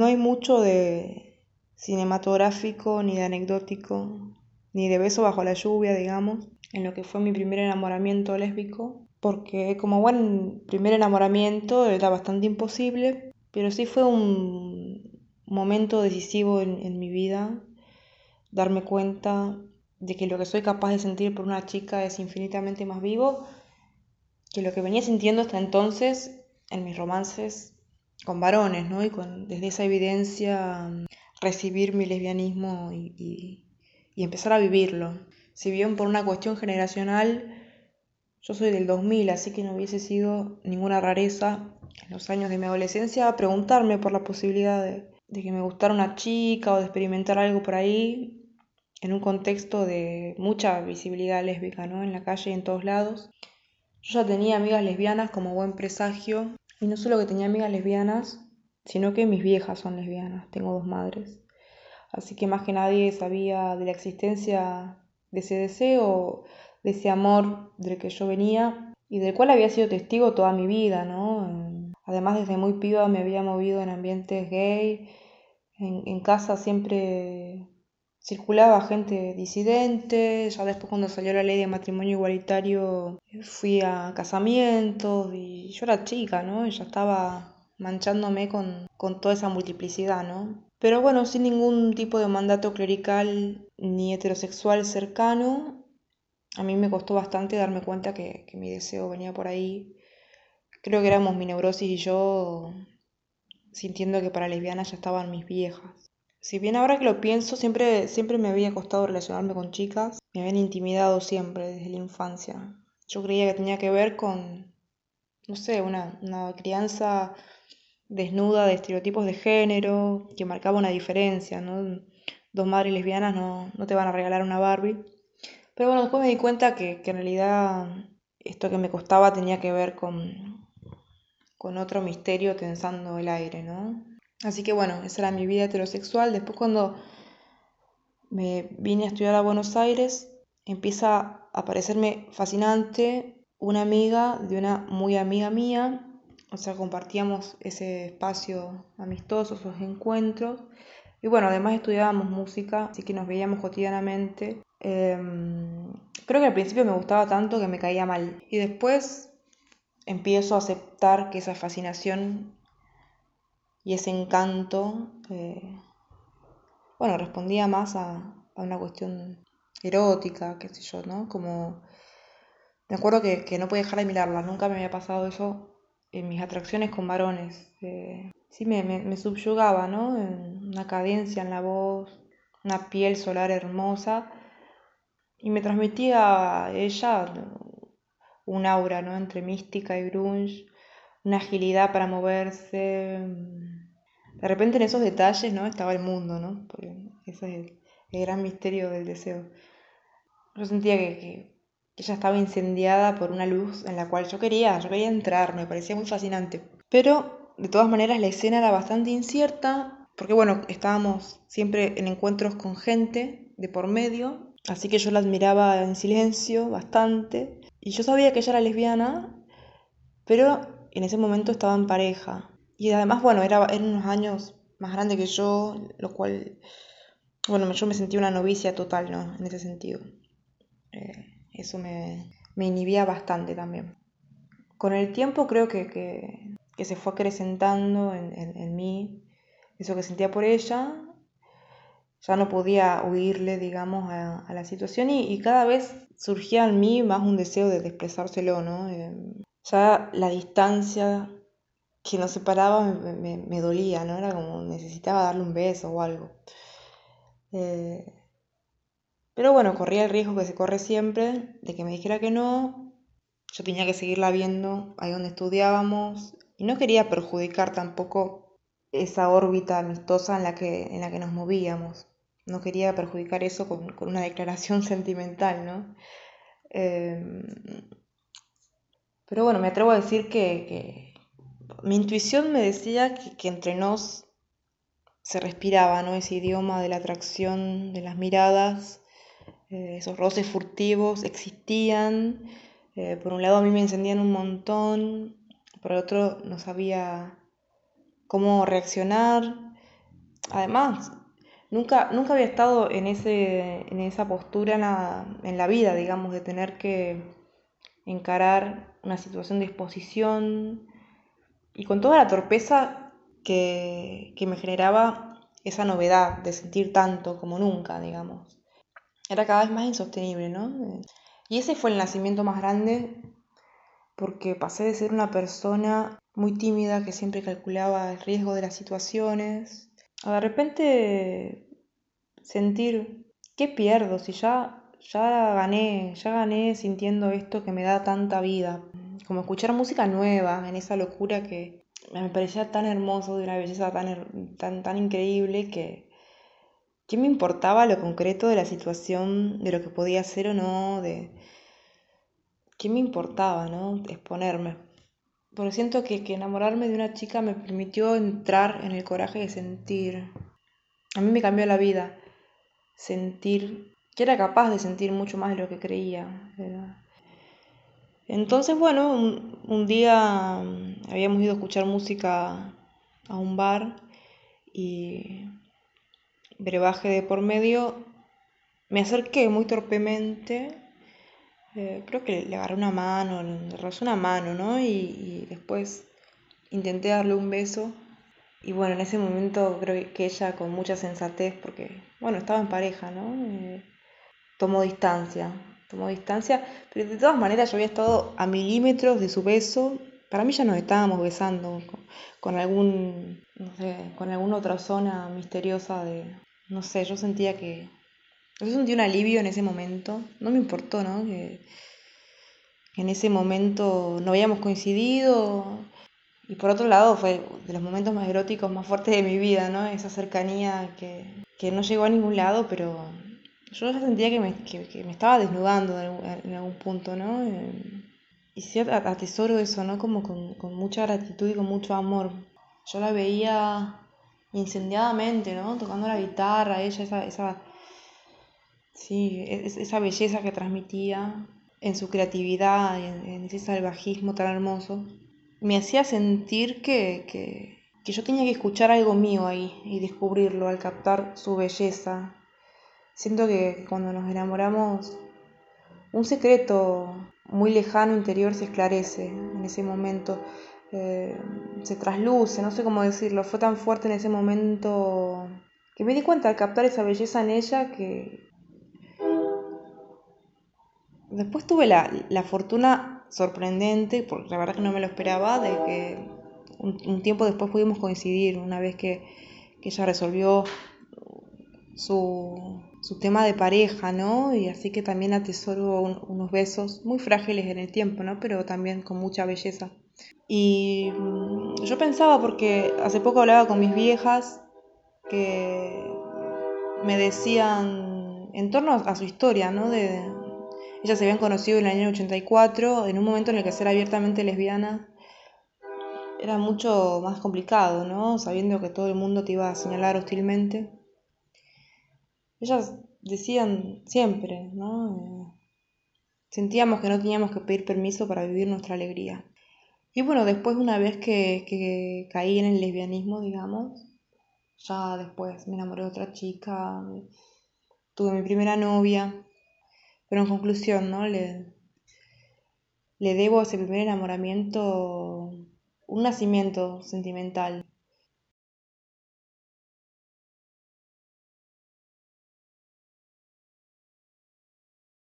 no hay mucho de cinematográfico ni de anecdótico, ni de beso bajo la lluvia, digamos, en lo que fue mi primer enamoramiento lésbico, porque como buen primer enamoramiento era bastante imposible, pero sí fue un momento decisivo en, en mi vida, darme cuenta de que lo que soy capaz de sentir por una chica es infinitamente más vivo que lo que venía sintiendo hasta entonces en mis romances con varones, ¿no? Y con, desde esa evidencia recibir mi lesbianismo y, y, empezar a vivirlo. Si bien por una cuestión generacional, yo soy del 2000, así que no hubiese sido ninguna rareza en los años de mi adolescencia preguntarme por la posibilidad de, de que me gustara una chica o de experimentar algo por ahí en un contexto de mucha visibilidad lésbica, ¿no? En la calle y en todos lados. Yo ya tenía amigas lesbianas como buen presagio, y no solo que tenía amigas lesbianas, sino que mis viejas son lesbianas, tengo dos madres. Así que más que nadie sabía de la existencia de ese deseo, de ese amor del que yo venía y del cual había sido testigo toda mi vida, ¿no? Además, desde muy piba me había movido en ambientes gay, en, en casa siempre circulaba gente disidente, ya después cuando salió la ley de matrimonio igualitario fui a casamientos y yo era chica, ¿no? Y ya estaba manchándome con, con toda esa multiplicidad, ¿no? Pero bueno, sin ningún tipo de mandato clerical ni heterosexual cercano, a mí me costó bastante darme cuenta que, que mi deseo venía por ahí. Creo que éramos mi neurosis y yo sintiendo que para lesbianas ya estaban mis viejas. Si bien ahora que lo pienso, siempre, siempre me había costado relacionarme con chicas, me habían intimidado siempre desde la infancia. Yo creía que tenía que ver con, no sé, una, una crianza desnuda de estereotipos de género, que marcaba una diferencia, ¿no? Dos madres lesbianas no, no te van a regalar una Barbie. Pero bueno, después me di cuenta que, que en realidad esto que me costaba tenía que ver con, con otro misterio tensando el aire, ¿no? Así que bueno, esa era mi vida heterosexual. Después cuando me vine a estudiar a Buenos Aires, empieza a parecerme fascinante una amiga de una muy amiga mía. O sea, compartíamos ese espacio amistoso, esos encuentros. Y bueno, además estudiábamos música, así que nos veíamos cotidianamente. Em, creo que al principio me gustaba tanto que me caía mal. Y después empiezo a aceptar que esa fascinación y ese encanto, eh, bueno, respondía más a, una cuestión erótica, qué sé yo, ¿no? Como, me acuerdo que, no podía dejar de mirarla, nunca me había pasado eso en mis atracciones con varones. Eh, sí, me, me, subyugaba, ¿no? Una cadencia en la voz, una piel solar hermosa, y me transmitía a ella un aura, ¿no? Entre mística y grunge, una agilidad para moverse. De repente en esos detalles, ¿no? Estaba el mundo, ¿no? Porque ese es el, gran misterio del deseo. Yo sentía que, ella estaba incendiada por una luz en la cual yo quería, yo quería entrar, me parecía muy fascinante. Pero de todas maneras la escena era bastante incierta, porque bueno, estábamos siempre en encuentros con gente de por medio, así que yo la admiraba en silencio bastante. Y yo sabía que ella era lesbiana, pero en ese momento estaba en pareja. Y además, bueno, era, eran unos años más grande que yo, lo cual, bueno, yo me sentí una novicia total, ¿no? En ese sentido. Eh, eso me, me, inhibía bastante también. Con el tiempo creo que, que, que se fue acrecentando en, en, mí eso que sentía por ella. Ya no podía huirle, digamos, a, a la situación y, y, cada vez surgía en mí más un deseo de expresárselo, ¿no? Eh, ya la distancia que nos separaba me, dolía, ¿no? Era como necesitaba darle un beso o algo. Eh, pero bueno, corría el riesgo que se corre siempre de que me dijera que no. Yo tenía que seguirla viendo ahí donde estudiábamos y no quería perjudicar tampoco esa órbita amistosa en la que, en la que nos movíamos. No quería perjudicar eso con, una declaración sentimental, ¿no? Eh, pero bueno, me atrevo a decir que, mi intuición me decía que, entre nos se respiraba, ¿no? Ese idioma de la atracción, de las miradas, eh, esos roces furtivos existían. Eh, por un lado a mí me encendían un montón, por el otro no sabía cómo reaccionar. además, nunca, nunca había estado en, ese, en esa postura en la, vida, digamos, de tener que encarar una situación de exposición y con toda la torpeza que, que me generaba esa novedad de sentir tanto como nunca, digamos. Era cada vez más insostenible, ¿no? Y ese fue el nacimiento más grande porque pasé de ser una persona muy tímida que siempre calculaba el riesgo de las situaciones, a de repente sentir, ¿qué pierdo si ya, ya gané, ya gané sintiendo esto que me da tanta vida? Como escuchar música nueva en esa locura que me parecía tan hermoso, de una belleza tan, tan, tan increíble que, ¿qué me importaba lo concreto de la situación, de lo que podía hacer o no, de qué me importaba, ¿no? Exponerme. Porque siento que, que enamorarme de una chica me permitió entrar en el coraje de sentir. A mí me cambió la vida. Sentir que era capaz de sentir mucho más de lo que creía. Entonces, bueno, un, día mm, habíamos ido a escuchar música a un bar y brebaje de por medio. Me acerqué muy torpemente eh, creo que le agarré una mano, le rozó una mano, ¿no? Y, después intenté darle un beso. Y bueno, en ese momento creo que ella con mucha sensatez, porque, bueno, estaba en pareja, ¿no? Eh, tomó distancia, tomó distancia, pero de todas maneras yo había estado a milímetros de su beso. Para mí ya nos estábamos besando con, algún, no sé, con alguna otra zona misteriosa de, no sé, yo sentía que, yo sentí un alivio en ese momento, no me importó, ¿no? Que, en ese momento no habíamos coincidido. Y por otro lado fue de los momentos más eróticos, más fuertes de mi vida, ¿no? Esa cercanía que, no llegó a ningún lado, pero yo ya sentía que me, me estaba desnudando en algún punto, ¿no? Y sí atesoro eso, ¿no? Como con, mucha gratitud y con mucho amor. Yo la veía incendiadamente, ¿no? Tocando la guitarra, ella, esa, esa Sí, esa belleza que transmitía en su creatividad y en, ese salvajismo tan hermoso, me hacía sentir que, que, que, yo tenía que escuchar algo mío ahí y descubrirlo al captar su belleza. Siento que cuando nos enamoramos, un secreto muy lejano interior se esclarece en ese momento, eh, se trasluce, no sé cómo decirlo, fue tan fuerte en ese momento que me di cuenta al captar esa belleza en ella que, Después tuve la, fortuna sorprendente, porque la verdad que no me lo esperaba, de que un, tiempo después pudimos coincidir, una vez que, ella resolvió su, tema de pareja, ¿no? Y así que también atesoro unos besos muy frágiles en el tiempo, ¿no? Pero también con mucha belleza. Y mm, yo pensaba, porque hace poco hablaba con mis viejas, que me decían en torno a su historia, ¿no? De, ellas se habían conocido en el año 84, en un momento en el que ser abiertamente lesbiana era mucho más complicado, ¿no? Sabiendo que todo el mundo te iba a señalar hostilmente. Ellas decían siempre, ¿no? sentíamos que no teníamos que pedir permiso para vivir nuestra alegría. Y bueno, después una vez que, que caí en el lesbianismo, digamos, ya después me enamoré de otra chica, tuve mi primera novia, pero en conclusión, ¿no? Le, le debo a ese primer enamoramiento un nacimiento sentimental.